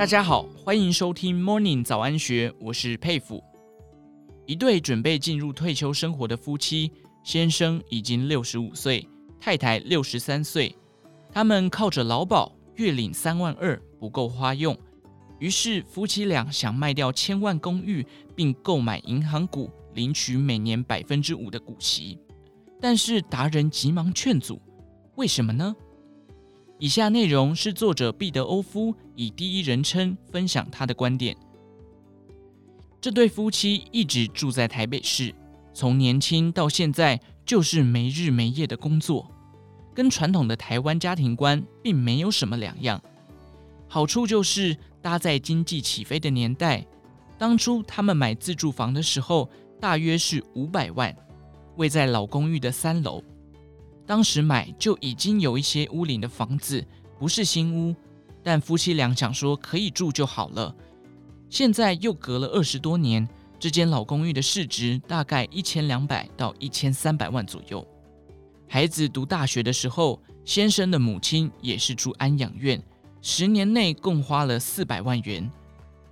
大家好，欢迎收听 Morning 早安学，我是佩服。一对准备进入退休生活的夫妻，先生已经六十五岁，太太六十三岁，他们靠着劳保，月领三万二不够花用，于是夫妻俩想卖掉千万公寓，并购买银行股，领取每年百分之五的股息。但是达人急忙劝阻，为什么呢？以下内容是作者毕德欧夫以第一人称分享他的观点。这对夫妻一直住在台北市，从年轻到现在就是没日没夜的工作，跟传统的台湾家庭观并没有什么两样。好处就是搭在经济起飞的年代，当初他们买自住房的时候，大约是五百万，位在老公寓的三楼。当时买就已经有一些屋龄的房子，不是新屋，但夫妻俩想说可以住就好了。现在又隔了二十多年，这间老公寓的市值大概一千两百到一千三百万左右。孩子读大学的时候，先生的母亲也是住安养院，十年内共花了四百万元，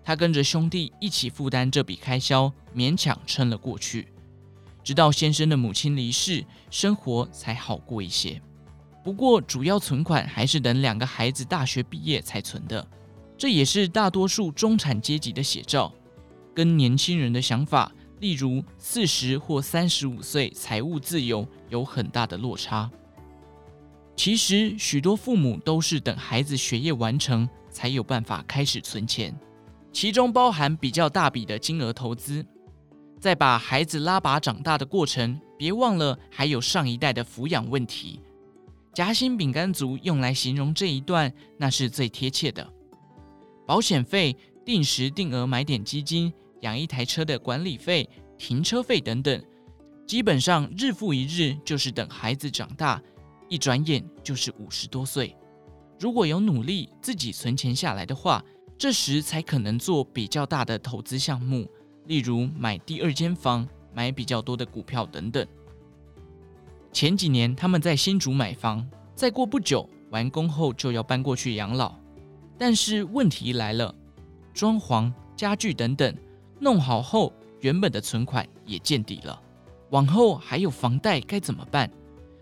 他跟着兄弟一起负担这笔开销，勉强撑了过去。直到先生的母亲离世，生活才好过一些。不过，主要存款还是等两个孩子大学毕业才存的。这也是大多数中产阶级的写照，跟年轻人的想法，例如四十或三十五岁财务自由，有很大的落差。其实，许多父母都是等孩子学业完成，才有办法开始存钱，其中包含比较大笔的金额投资。在把孩子拉拔长大的过程，别忘了还有上一代的抚养问题。夹心饼干族用来形容这一段，那是最贴切的。保险费、定时定额买点基金、养一台车的管理费、停车费等等，基本上日复一日，就是等孩子长大，一转眼就是五十多岁。如果有努力自己存钱下来的话，这时才可能做比较大的投资项目。例如买第二间房、买比较多的股票等等。前几年他们在新竹买房，再过不久完工后就要搬过去养老。但是问题来了，装潢、家具等等弄好后，原本的存款也见底了。往后还有房贷该怎么办？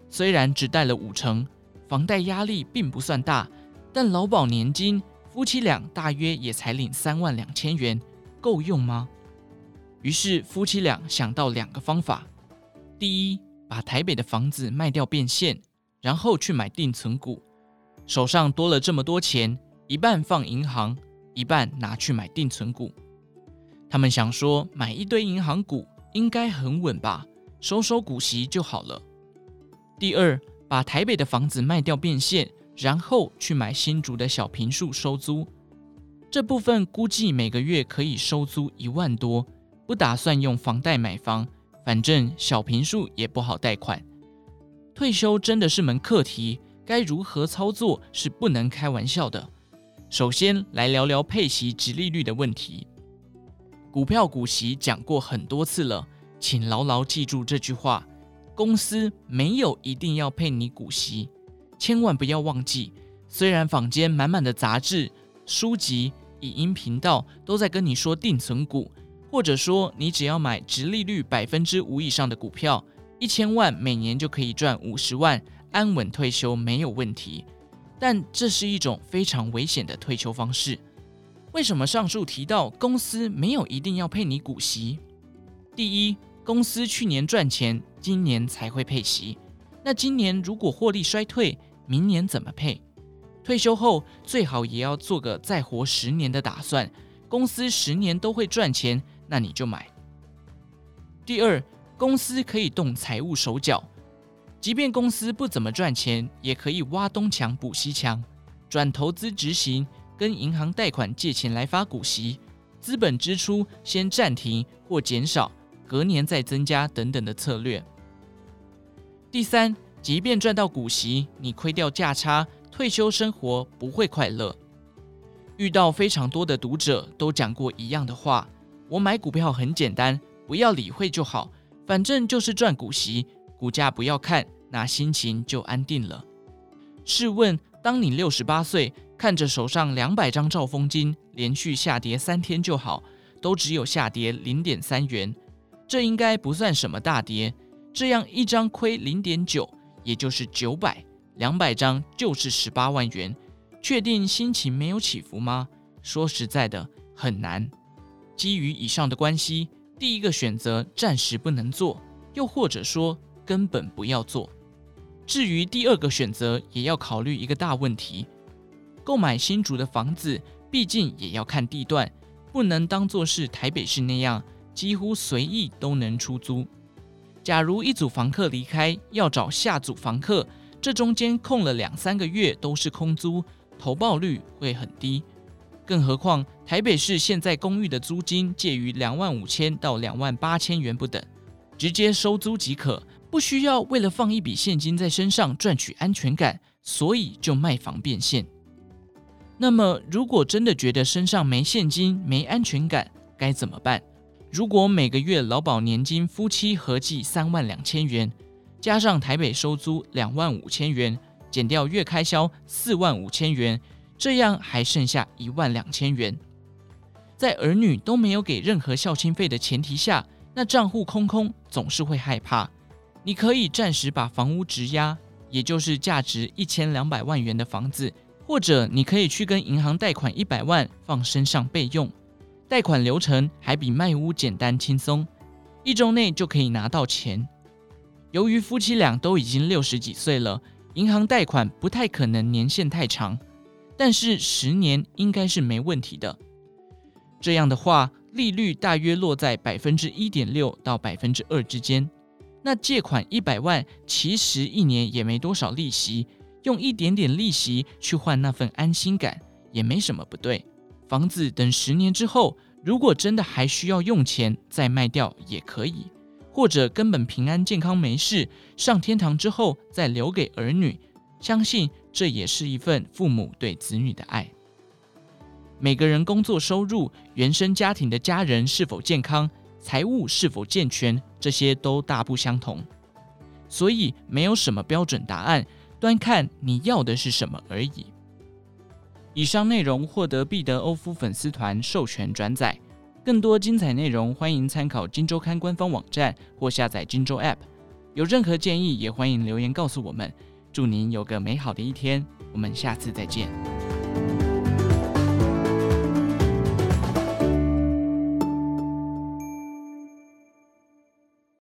虽然只贷了五成，房贷压力并不算大，但劳保年金夫妻俩大约也才领三万两千元，够用吗？于是夫妻俩想到两个方法：第一，把台北的房子卖掉变现，然后去买定存股，手上多了这么多钱，一半放银行，一半拿去买定存股。他们想说，买一堆银行股应该很稳吧，收收股息就好了。第二，把台北的房子卖掉变现，然后去买新竹的小平数收租，这部分估计每个月可以收租一万多。不打算用房贷买房，反正小平数也不好贷款。退休真的是门课题，该如何操作是不能开玩笑的。首先来聊聊配息、及利率的问题。股票股息讲过很多次了，请牢牢记住这句话：公司没有一定要配你股息，千万不要忘记。虽然坊间满满的杂志、书籍、影音频道都在跟你说定存股。或者说，你只要买殖利率百分之五以上的股票，一千万每年就可以赚五十万，安稳退休没有问题。但这是一种非常危险的退休方式。为什么上述提到公司没有一定要配你股息？第一，公司去年赚钱，今年才会配息。那今年如果获利衰退，明年怎么配？退休后最好也要做个再活十年的打算。公司十年都会赚钱。那你就买。第二，公司可以动财务手脚，即便公司不怎么赚钱，也可以挖东墙补西墙，转投资执行，跟银行贷款借钱来发股息，资本支出先暂停或减少，隔年再增加等等的策略。第三，即便赚到股息，你亏掉价差，退休生活不会快乐。遇到非常多的读者都讲过一样的话。我买股票很简单，不要理会就好，反正就是赚股息，股价不要看，那心情就安定了。试问，当你六十八岁看着手上两百张兆丰金连续下跌三天就好，都只有下跌零点三元，这应该不算什么大跌。这样一张亏零点九，也就是九百，两百张就是十八万元。确定心情没有起伏吗？说实在的，很难。基于以上的关系，第一个选择暂时不能做，又或者说根本不要做。至于第二个选择，也要考虑一个大问题。购买新竹的房子，毕竟也要看地段，不能当作是台北市那样几乎随意都能出租。假如一组房客离开，要找下组房客，这中间空了两三个月都是空租，投报率会很低。更何况台北市现在公寓的租金介于两万五千到两万八千元不等，直接收租即可，不需要为了放一笔现金在身上赚取安全感，所以就卖房变现。那么，如果真的觉得身上没现金、没安全感，该怎么办？如果每个月劳保年金夫妻合计三万两千元，加上台北收租两万五千元，减掉月开销四万五千元，这样还剩下一万两千元。在儿女都没有给任何孝亲费的前提下，那账户空空总是会害怕。你可以暂时把房屋质押，也就是价值一千两百万元的房子。或者你可以去跟银行贷款一百万放身上备用，贷款流程还比卖屋简单轻松，一周内就可以拿到钱。由于夫妻俩都已经六十几岁了，银行贷款不太可能年限太长，但是十年应该是没问题的。这样的话，利率大约落在百分之一点六到百分之二之间。那借款一百万，其实一年也没多少利息。用一点点利息去换那份安心感，也没什么不对。房子等十年之后，如果真的还需要用钱，再卖掉也可以，或者根本平安健康没事，上天堂之后再留给儿女。相信这也是一份父母对子女的爱。每个人工作收入、原生家庭的家人是否健康、财务是否健全，这些都大不相同，所以没有什么标准答案。端看你要的是什么而已。以上内容获得毕德欧夫粉丝团授权转载，更多精彩内容欢迎参考《金周刊》官方网站或下载《金周 App》。有任何建议也欢迎留言告诉我们。祝您有个美好的一天，我们下次再见。